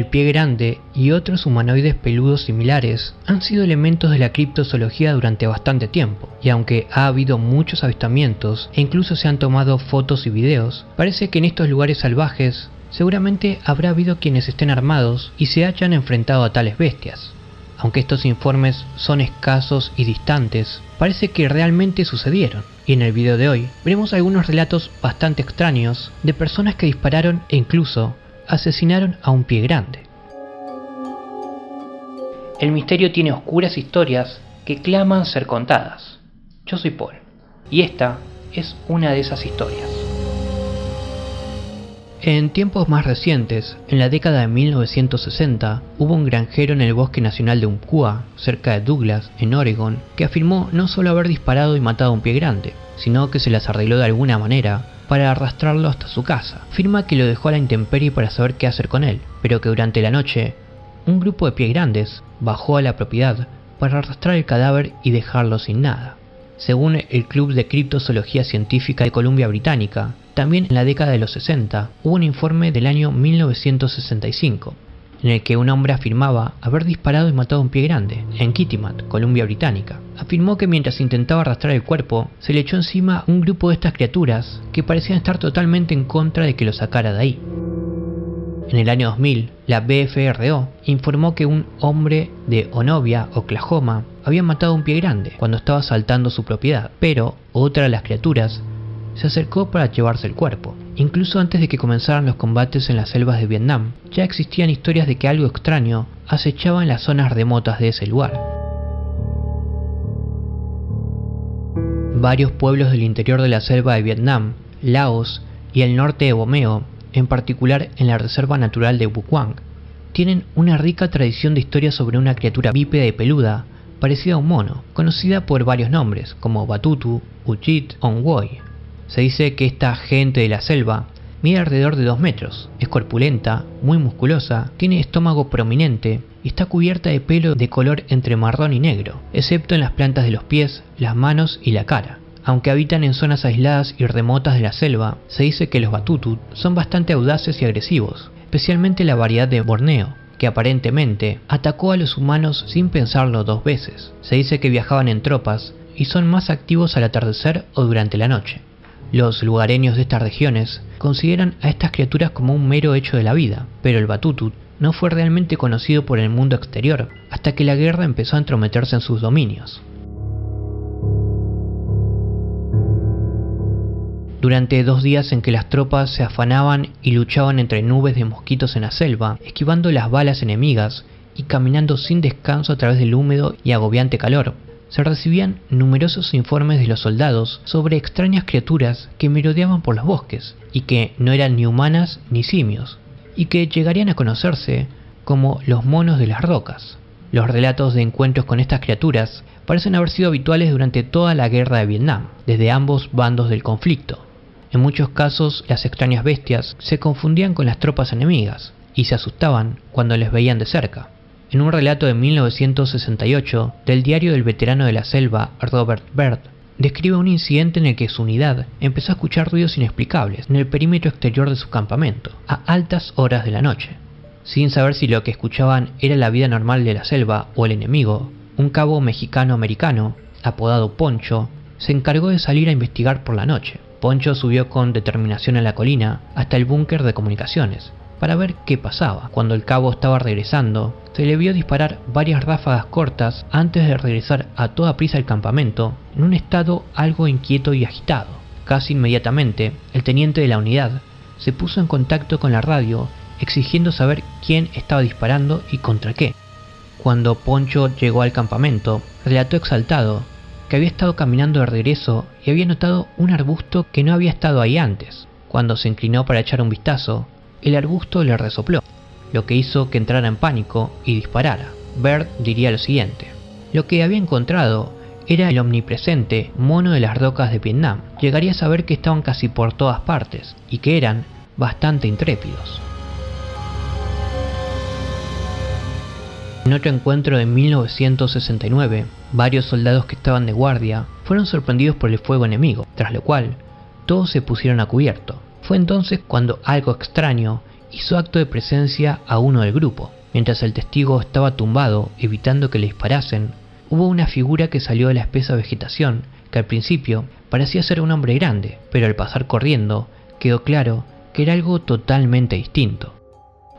El pie grande y otros humanoides peludos similares han sido elementos de la criptozoología durante bastante tiempo, y aunque ha habido muchos avistamientos e incluso se han tomado fotos y videos, parece que en estos lugares salvajes seguramente habrá habido quienes estén armados y se hayan enfrentado a tales bestias. Aunque estos informes son escasos y distantes, parece que realmente sucedieron. Y en el video de hoy veremos algunos relatos bastante extraños de personas que dispararon e incluso asesinaron a un pie grande. El misterio tiene oscuras historias que claman ser contadas. Yo soy Paul, y esta es una de esas historias. En tiempos más recientes, en la década de 1960, hubo un granjero en el bosque nacional de Umpqua, cerca de Douglas, en Oregon, que afirmó no solo haber disparado y matado a un pie grande, sino que se las arregló de alguna manera para arrastrarlo hasta su casa. Afirma que lo dejó a la intemperie para saber qué hacer con él, pero que durante la noche, un grupo de pie grandes bajó a la propiedad para arrastrar el cadáver y dejarlo sin nada. Según el Club de Criptozoología Científica de Columbia Británica, también en la década de los 60 hubo un informe del año 1965 en el que un hombre afirmaba haber disparado y matado a un pie grande, en Kitimat, Columbia Británica. Afirmó que mientras intentaba arrastrar el cuerpo, se le echó encima un grupo de estas criaturas que parecían estar totalmente en contra de que lo sacara de ahí. En el año 2000, la BFRO informó que un hombre de Onovia, Oklahoma, había matado a un pie grande cuando estaba asaltando su propiedad, pero otra de las criaturas se acercó para llevarse el cuerpo. Incluso antes de que comenzaran los combates en las selvas de Vietnam, ya existían historias de que algo extraño acechaba en las zonas remotas de ese lugar. Varios pueblos del interior de la selva de Vietnam, Laos y el norte de Bomeo, en particular en la Reserva Natural de Bukwang, tienen una rica tradición de historias sobre una criatura bípeda y peluda parecida a un mono, conocida por varios nombres como Batutu, Uchit Onwoy. Se dice que esta gente de la selva mide alrededor de 2 metros, es corpulenta, muy musculosa, tiene estómago prominente y está cubierta de pelo de color entre marrón y negro, excepto en las plantas de los pies, las manos y la cara. Aunque habitan en zonas aisladas y remotas de la selva, se dice que los batutut son bastante audaces y agresivos, especialmente la variedad de Borneo, que aparentemente atacó a los humanos sin pensarlo dos veces. Se dice que viajaban en tropas y son más activos al atardecer o durante la noche. Los lugareños de estas regiones consideran a estas criaturas como un mero hecho de la vida, pero el batutut no fue realmente conocido por el mundo exterior hasta que la guerra empezó a entrometerse en sus dominios. Durante dos días en que las tropas se afanaban y luchaban entre nubes de mosquitos en la selva, esquivando las balas enemigas y caminando sin descanso a través del húmedo y agobiante calor, se recibían numerosos informes de los soldados sobre extrañas criaturas que merodeaban por los bosques y que no eran ni humanas ni simios, y que llegarían a conocerse como los monos de las rocas. Los relatos de encuentros con estas criaturas parecen haber sido habituales durante toda la guerra de Vietnam, desde ambos bandos del conflicto. En muchos casos, las extrañas bestias se confundían con las tropas enemigas y se asustaban cuando les veían de cerca. En un relato de 1968 del diario del veterano de la selva Robert Byrd, describe un incidente en el que su unidad empezó a escuchar ruidos inexplicables en el perímetro exterior de su campamento, a altas horas de la noche. sin saber si lo que escuchaban era la vida normal de la selva o el enemigo, un cabo mexicano-americano, apodado Poncho, se encargó de salir a investigar por la noche. Poncho subió con determinación a la colina hasta el búnker de comunicaciones para ver qué pasaba. Cuando el cabo estaba regresando, se le vio disparar varias ráfagas cortas antes de regresar a toda prisa al campamento en un estado algo inquieto y agitado. Casi inmediatamente, el teniente de la unidad se puso en contacto con la radio exigiendo saber quién estaba disparando y contra qué. Cuando Poncho llegó al campamento, relató exaltado que había estado caminando de regreso y había notado un arbusto que no había estado ahí antes. Cuando se inclinó para echar un vistazo, el arbusto le resopló, lo que hizo que entrara en pánico y disparara. Bird diría lo siguiente. Lo que había encontrado era el omnipresente mono de las rocas de Vietnam. Llegaría a saber que estaban casi por todas partes y que eran bastante intrépidos. En otro encuentro de 1969, varios soldados que estaban de guardia fueron sorprendidos por el fuego enemigo, tras lo cual todos se pusieron a cubierto. Fue entonces cuando algo extraño hizo acto de presencia a uno del grupo. Mientras el testigo estaba tumbado, evitando que le disparasen, hubo una figura que salió de la espesa vegetación, que al principio parecía ser un hombre grande, pero al pasar corriendo, quedó claro que era algo totalmente distinto.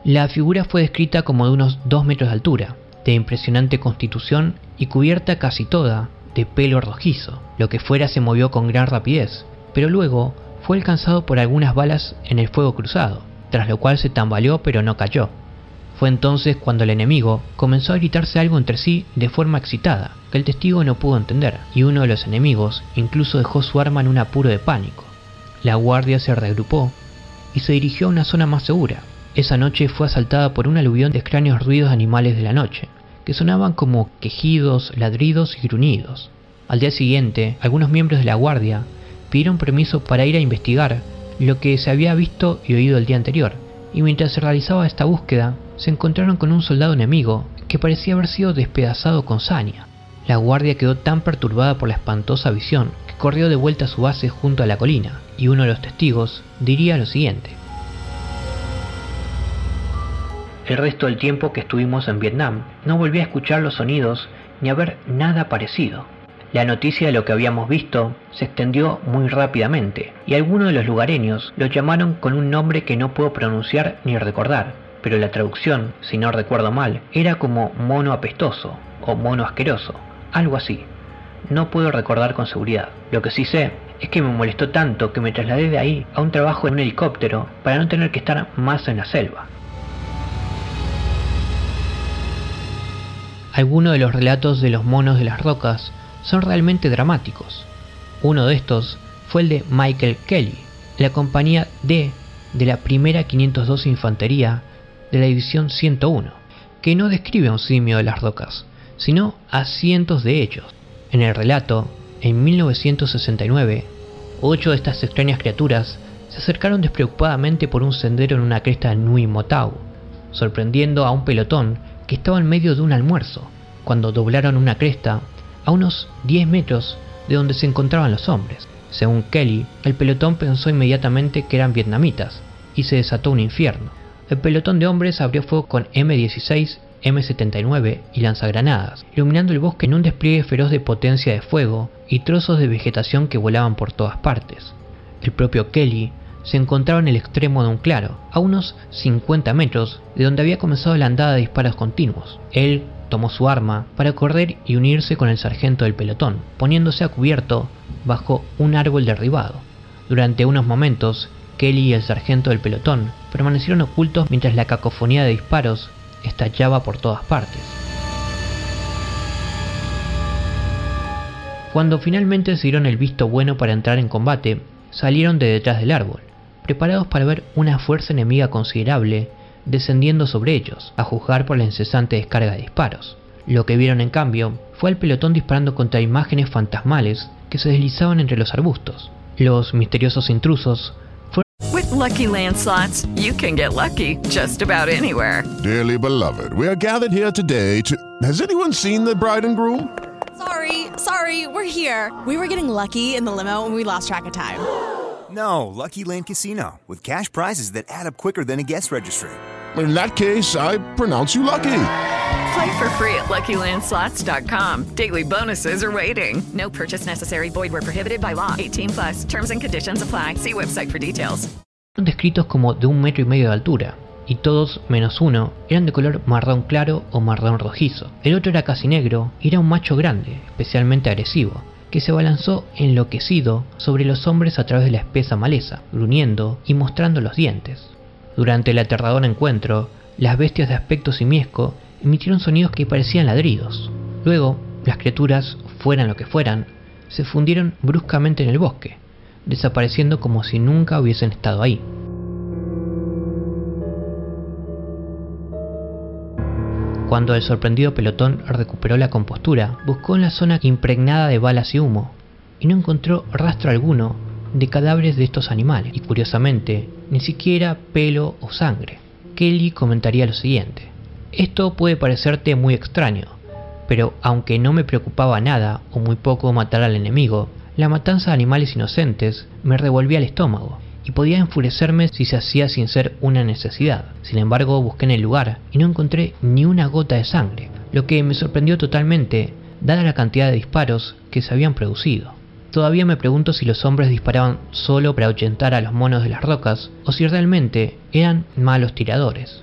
La figura fue descrita como de unos 2 metros de altura, de impresionante constitución y cubierta casi toda de pelo rojizo. Lo que fuera se movió con gran rapidez, pero luego fue alcanzado por algunas balas en el fuego cruzado, tras lo cual se tambaleó pero no cayó. Fue entonces cuando el enemigo comenzó a gritarse algo entre sí de forma excitada, que el testigo no pudo entender, y uno de los enemigos incluso dejó su arma en un apuro de pánico. La guardia se reagrupó y se dirigió a una zona más segura, esa noche fue asaltada por un aluvión de extraños ruidos animales de la noche, que sonaban como quejidos, ladridos y gruñidos. Al día siguiente, algunos miembros de la guardia pidieron permiso para ir a investigar lo que se había visto y oído el día anterior, y mientras se realizaba esta búsqueda, se encontraron con un soldado enemigo que parecía haber sido despedazado con saña. La guardia quedó tan perturbada por la espantosa visión que corrió de vuelta a su base junto a la colina, y uno de los testigos diría lo siguiente. El resto del tiempo que estuvimos en Vietnam no volví a escuchar los sonidos ni a ver nada parecido. La noticia de lo que habíamos visto se extendió muy rápidamente y algunos de los lugareños lo llamaron con un nombre que no puedo pronunciar ni recordar, pero la traducción, si no recuerdo mal, era como mono apestoso o mono asqueroso, algo así. No puedo recordar con seguridad. Lo que sí sé es que me molestó tanto que me trasladé de ahí a un trabajo en un helicóptero para no tener que estar más en la selva. Algunos de los relatos de los monos de las rocas son realmente dramáticos. Uno de estos fue el de Michael Kelly, la compañía D de la primera 502 Infantería de la División 101, que no describe a un simio de las rocas, sino a cientos de ellos. En el relato, en 1969, ocho de estas extrañas criaturas se acercaron despreocupadamente por un sendero en una cresta de Nui Motau, sorprendiendo a un pelotón que estaba en medio de un almuerzo, cuando doblaron una cresta a unos 10 metros de donde se encontraban los hombres. Según Kelly, el pelotón pensó inmediatamente que eran vietnamitas y se desató un infierno. El pelotón de hombres abrió fuego con M16, M79 y lanzagranadas, iluminando el bosque en un despliegue feroz de potencia de fuego y trozos de vegetación que volaban por todas partes. El propio Kelly se encontraba en el extremo de un claro, a unos 50 metros de donde había comenzado la andada de disparos continuos. Él tomó su arma para correr y unirse con el sargento del pelotón, poniéndose a cubierto bajo un árbol derribado. Durante unos momentos, Kelly y el sargento del pelotón permanecieron ocultos mientras la cacofonía de disparos estallaba por todas partes. Cuando finalmente se dieron el visto bueno para entrar en combate, salieron de detrás del árbol preparados para ver una fuerza enemiga considerable descendiendo sobre ellos, a juzgar por la incesante descarga de disparos. Lo que vieron en cambio fue al pelotón disparando contra imágenes fantasmales que se deslizaban entre los arbustos. Los misteriosos intrusos fueron With lucky landslots, you can get lucky just about anywhere. Dearly beloved, we are gathered here today to. Has anyone seen the bride and groom? Sorry, sorry, we're here. We were getting lucky in the limo and we lost track of time. No, Lucky Land Casino, with cash prizes that add up quicker than a guest registry. In that case, I pronounce you lucky. Play for free at LuckyLandSlots.com. Daily bonuses are waiting. No purchase necessary. Void were prohibited by law. 18 plus. Terms and conditions apply. See website for details. Son descritos como de un metro y medio de altura, y todos, menos uno, eran de color marrón claro o marrón rojizo. El otro era casi negro y era un macho grande, especialmente agresivo, que se balanzó enloquecido sobre los hombres a través de la espesa maleza, gruñendo y mostrando los dientes. Durante el aterrador encuentro, las bestias de aspecto simiesco emitieron sonidos que parecían ladridos. Luego, las criaturas, fueran lo que fueran, se fundieron bruscamente en el bosque, desapareciendo como si nunca hubiesen estado ahí. Cuando el sorprendido pelotón recuperó la compostura, buscó en la zona impregnada de balas y humo, y no encontró rastro alguno de cadáveres de estos animales, y curiosamente, ni siquiera pelo o sangre. Kelly comentaría lo siguiente. Esto puede parecerte muy extraño, pero aunque no me preocupaba nada o muy poco matar al enemigo, la matanza de animales inocentes me revolvía el estómago y podía enfurecerme si se hacía sin ser una necesidad. Sin embargo, busqué en el lugar y no encontré ni una gota de sangre, lo que me sorprendió totalmente dada la cantidad de disparos que se habían producido. Todavía me pregunto si los hombres disparaban solo para ahuyentar a los monos de las rocas o si realmente eran malos tiradores.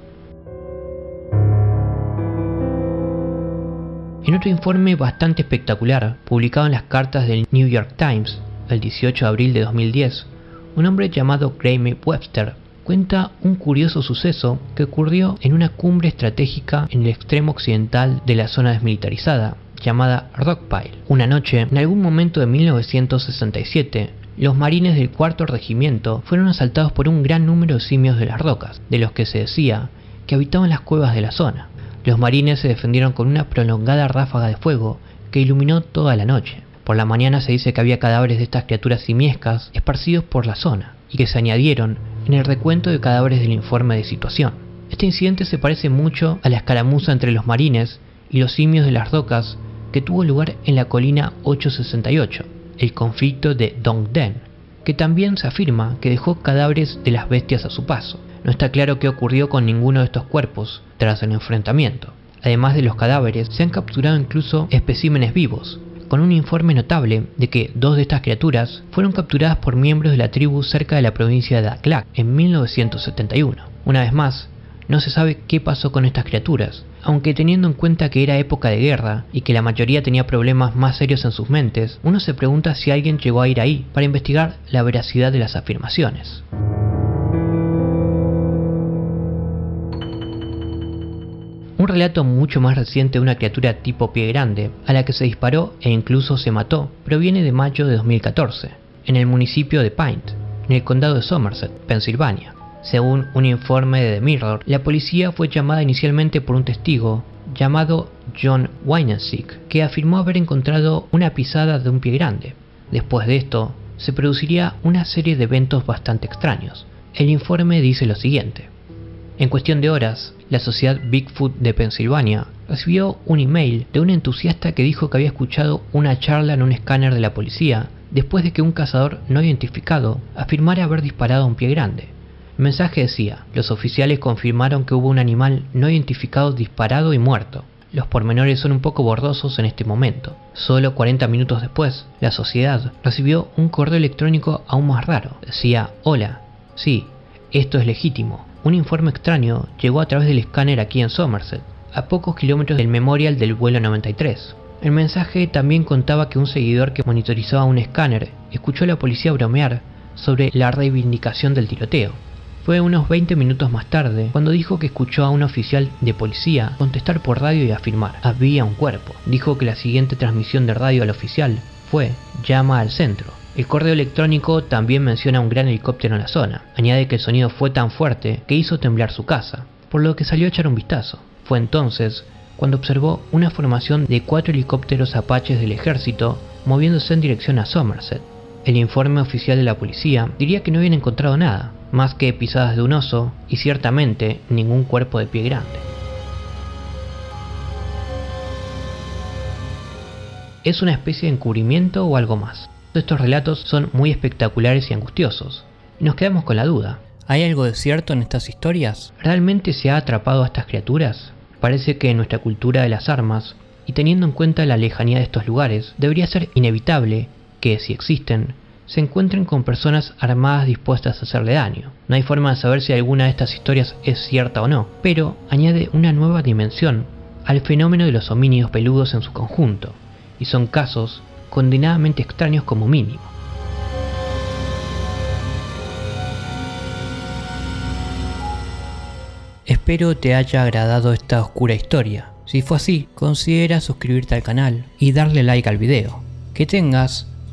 En otro informe bastante espectacular, publicado en las cartas del New York Times el 18 de abril de 2010, un hombre llamado Graeme Webster cuenta un curioso suceso que ocurrió en una cumbre estratégica en el extremo occidental de la zona desmilitarizada, llamada Rockpile. Una noche, en algún momento de 1967, los marines del cuarto regimiento fueron asaltados por un gran número de simios de las rocas, de los que se decía que habitaban las cuevas de la zona. Los marines se defendieron con una prolongada ráfaga de fuego que iluminó toda la noche. Por la mañana se dice que había cadáveres de estas criaturas simiescas esparcidos por la zona y que se añadieron en el recuento de cadáveres del informe de situación. Este incidente se parece mucho a la escaramuza entre los marines y los simios de las rocas que tuvo lugar en la colina 868, el conflicto de Dongden, que también se afirma que dejó cadáveres de las bestias a su paso. No está claro qué ocurrió con ninguno de estos cuerpos tras el enfrentamiento. Además de los cadáveres, se han capturado incluso especímenes vivos, con un informe notable de que dos de estas criaturas fueron capturadas por miembros de la tribu cerca de la provincia de Daklak en 1971. Una vez más, no se sabe qué pasó con estas criaturas, aunque teniendo en cuenta que era época de guerra y que la mayoría tenía problemas más serios en sus mentes, uno se pregunta si alguien llegó a ir ahí para investigar la veracidad de las afirmaciones. Un relato mucho más reciente de una criatura tipo pie grande, a la que se disparó e incluso se mató, proviene de mayo de 2014, en el municipio de Paint, en el condado de Somerset, Pensilvania. Según un informe de The Mirror, la policía fue llamada inicialmente por un testigo llamado John Weinensik, que afirmó haber encontrado una pisada de un pie grande. Después de esto, se produciría una serie de eventos bastante extraños. El informe dice lo siguiente. En cuestión de horas, la sociedad Bigfoot de Pensilvania recibió un email de un entusiasta que dijo que había escuchado una charla en un escáner de la policía después de que un cazador no identificado afirmara haber disparado a un pie grande. El mensaje decía, los oficiales confirmaron que hubo un animal no identificado disparado y muerto. Los pormenores son un poco borrosos en este momento. Solo 40 minutos después, la sociedad recibió un correo electrónico aún más raro. Decía, hola, sí, esto es legítimo. Un informe extraño llegó a través del escáner aquí en Somerset, a pocos kilómetros del memorial del vuelo 93. El mensaje también contaba que un seguidor que monitorizaba un escáner escuchó a la policía bromear sobre la reivindicación del tiroteo. Fue unos 20 minutos más tarde cuando dijo que escuchó a un oficial de policía contestar por radio y afirmar, había un cuerpo. Dijo que la siguiente transmisión de radio al oficial fue, llama al centro. El correo electrónico también menciona un gran helicóptero en la zona. Añade que el sonido fue tan fuerte que hizo temblar su casa, por lo que salió a echar un vistazo. Fue entonces cuando observó una formación de cuatro helicópteros apaches del ejército moviéndose en dirección a Somerset. El informe oficial de la policía diría que no habían encontrado nada, más que pisadas de un oso y ciertamente ningún cuerpo de pie grande. ¿Es una especie de encubrimiento o algo más? Estos relatos son muy espectaculares y angustiosos, y nos quedamos con la duda. ¿Hay algo de cierto en estas historias? ¿Realmente se ha atrapado a estas criaturas? Parece que en nuestra cultura de las armas, y teniendo en cuenta la lejanía de estos lugares, debería ser inevitable que, si existen, se encuentren con personas armadas dispuestas a hacerle daño. No hay forma de saber si alguna de estas historias es cierta o no, pero añade una nueva dimensión al fenómeno de los homínidos peludos en su conjunto, y son casos condenadamente extraños como mínimo. Espero te haya agradado esta oscura historia. Si fue así, considera suscribirte al canal y darle like al video. Que tengas